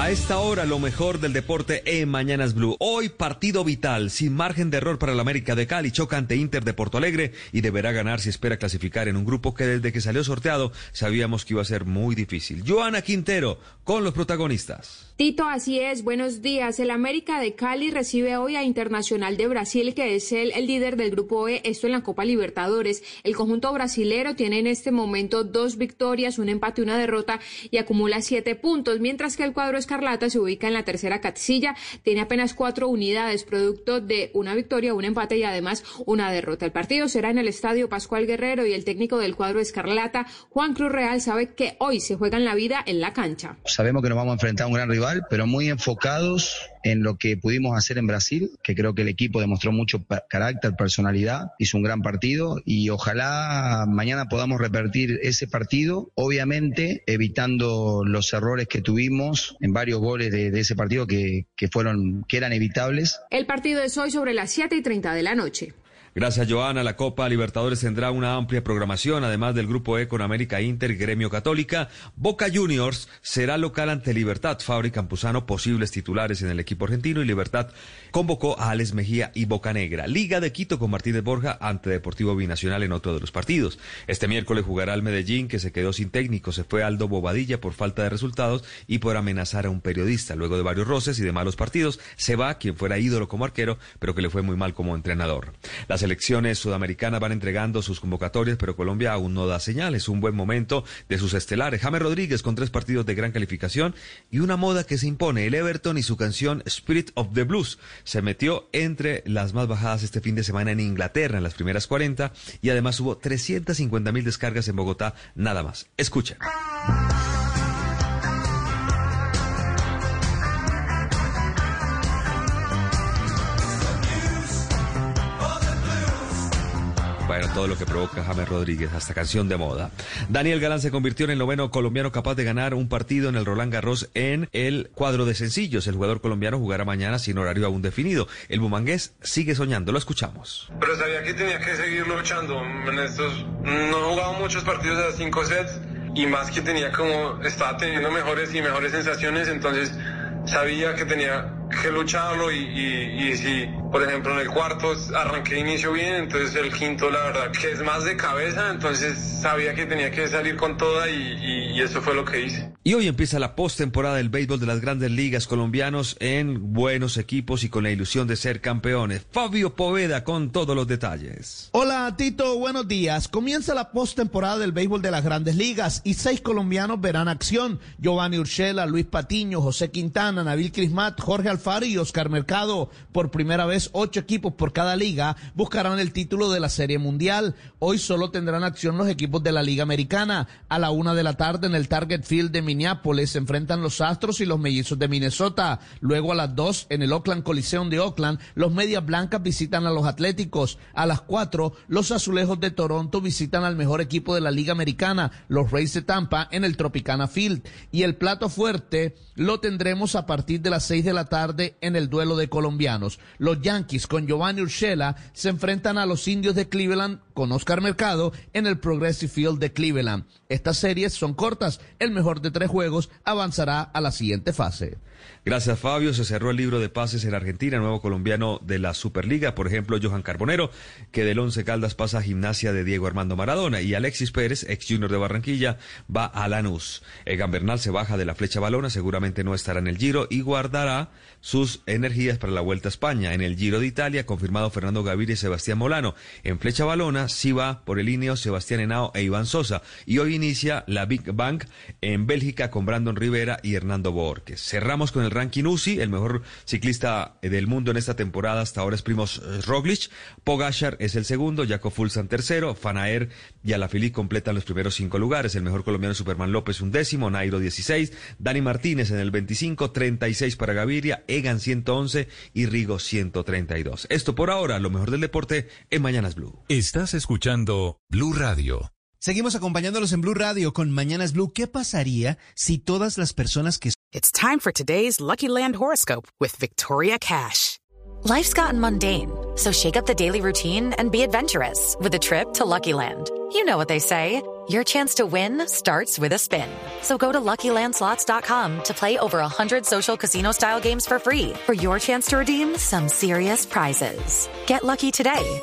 A esta hora, lo mejor del deporte en Mañanas Blue. Hoy, partido vital, sin margen de error para el América de Cali. Choca ante Inter de Porto Alegre y deberá ganar si espera clasificar en un grupo que desde que salió sorteado sabíamos que iba a ser muy difícil. Joana Quintero con los protagonistas. Tito, así es. Buenos días. El América de Cali recibe hoy a Internacional de Brasil, que es el, el, líder del grupo E, esto en la Copa Libertadores. El conjunto brasilero tiene en este momento dos victorias, un empate una derrota y acumula siete puntos, mientras que el cuadro escarlata se ubica en la tercera casilla, tiene apenas cuatro unidades, producto de una victoria, un empate y además una derrota. El partido será en el Estadio Pascual Guerrero y el técnico del cuadro escarlata, Juan Cruz Real, sabe que hoy se juegan la vida en la cancha. Sabemos que nos vamos a enfrentar a un gran rival, pero muy enfocados en lo que pudimos hacer en Brasil, que creo que el equipo demostró mucho carácter, personalidad, hizo un gran partido y ojalá mañana podamos repetir ese partido, obviamente evitando los errores que tuvimos en varios goles de, ese partido que, que, fueron, que eran evitables. El partido es hoy sobre las 7 y 30 de la noche. Gracias, Joana. La Copa Libertadores tendrá una amplia programación, además del Grupo E con América Inter Gremio Católica. Boca Juniors será local ante Libertad. Fabri Campuzano, posibles titulares en el equipo argentino, y Libertad convocó a Alex Mejía y Boca Negra. Liga de Quito con Martínez Borja ante Deportivo Binacional en otro de los partidos. Este miércoles jugará el Medellín, que se quedó sin técnico. Se fue Aldo Bobadilla por falta de resultados y por amenazar a un periodista. Luego de varios roces y de malos partidos, se va quien fuera ídolo como arquero, pero que le fue muy mal como entrenador. Las elecciones sudamericanas van entregando sus convocatorias, pero Colombia aún no da señales. Un buen momento de sus estelares. James Rodríguez con tres partidos de gran calificación y una moda que se impone. El Everton y su canción Spirit of the Blues se metió entre las más bajadas este fin de semana en Inglaterra en las primeras 40 y además hubo 350 mil descargas en Bogotá nada más. Escuchen. Todo lo que provoca James Rodríguez, hasta canción de moda. Daniel Galán se convirtió en el noveno colombiano capaz de ganar un partido en el Roland Garros en el cuadro de sencillos. El jugador colombiano jugará mañana sin horario aún definido. El bumangués sigue soñando, lo escuchamos. Pero sabía que tenía que seguir luchando. En estos no he jugado muchos partidos a cinco sets y más que tenía como estaba teniendo mejores y mejores sensaciones, entonces sabía que tenía que lucharlo y, y, y, si, por ejemplo, en el cuarto arranqué inicio bien, entonces el quinto, la verdad, que es más de cabeza, entonces sabía que tenía que salir con toda y, y eso fue lo que hice. Y hoy empieza la postemporada del béisbol de las grandes ligas colombianos en buenos equipos y con la ilusión de ser campeones. Fabio Poveda con todos los detalles. Hola Tito, buenos días. Comienza la postemporada del béisbol de las grandes ligas y seis colombianos verán acción. Giovanni Urshela, Luis Patiño, José Quintana, Nabil Crismat, Jorge Alfaro y Oscar Mercado. Por primera vez, ocho equipos por cada liga buscarán el título de la Serie Mundial. Hoy solo tendrán acción los equipos de la Liga Americana. A la una de la tarde en el Target Field de Minneapolis se enfrentan los Astros y los Mellizos de Minnesota. Luego a las dos en el Oakland Coliseum de Oakland, los Medias Blancas visitan a los Atléticos. A las cuatro, los Azulejos de Toronto visitan al mejor equipo de la Liga Americana, los Rays de Tampa, en el Tropicana Field. Y el plato fuerte lo tendremos a partir de las seis de la tarde en el duelo de colombianos. Los Yankees con Giovanni Urshela se enfrentan a los indios de Cleveland con Oscar Mercado en el Progressive Field de Cleveland. Estas series son cortas. El mejor de tres juegos avanzará a la siguiente fase. Gracias, Fabio. Se cerró el libro de pases en Argentina, nuevo colombiano de la Superliga. Por ejemplo, Johan Carbonero, que del Once Caldas pasa a gimnasia de Diego Armando Maradona. Y Alexis Pérez, ex junior de Barranquilla, va a Lanús. Egan Bernal se baja de la flecha balona, seguramente no estará en el Giro y guardará sus energías para la Vuelta a España. En el Giro de Italia, confirmado Fernando Gaviria y Sebastián Molano. En flecha balona, Argentina sí va por el Ineo, Sebastián Henao e Iván Sosa. Y hoy inicia la Big Bang en Bélgica con Brandon Rivera y Hernando Borges. Cerramos con el ranking UCI, el mejor ciclista del mundo en esta temporada hasta ahora es Primos eh, Roglic. Pogachar es el segundo, Jaco Fulsan tercero, Fanaer y Alaphilippe completan los primeros cinco lugares. El mejor colombiano Superman López un décimo, Nairo 16, Dani Martínez en el 25, 36 para Gaviria, Egan 111 y Rigo 132. Esto por ahora, lo mejor del deporte en Mañanas Blue. Estás escuchando Blue Radio. Seguimos acompañándolos en Blue Radio con Mañanas Blue. ¿Qué pasaría si todas las personas que... It's time for today's Lucky Land horoscope with Victoria Cash. Life's gotten mundane, so shake up the daily routine and be adventurous with a trip to Lucky Land. You know what they say. Your chance to win starts with a spin. So go to LuckyLandSlots.com to play over 100 social casino-style games for free for your chance to redeem some serious prizes. Get lucky today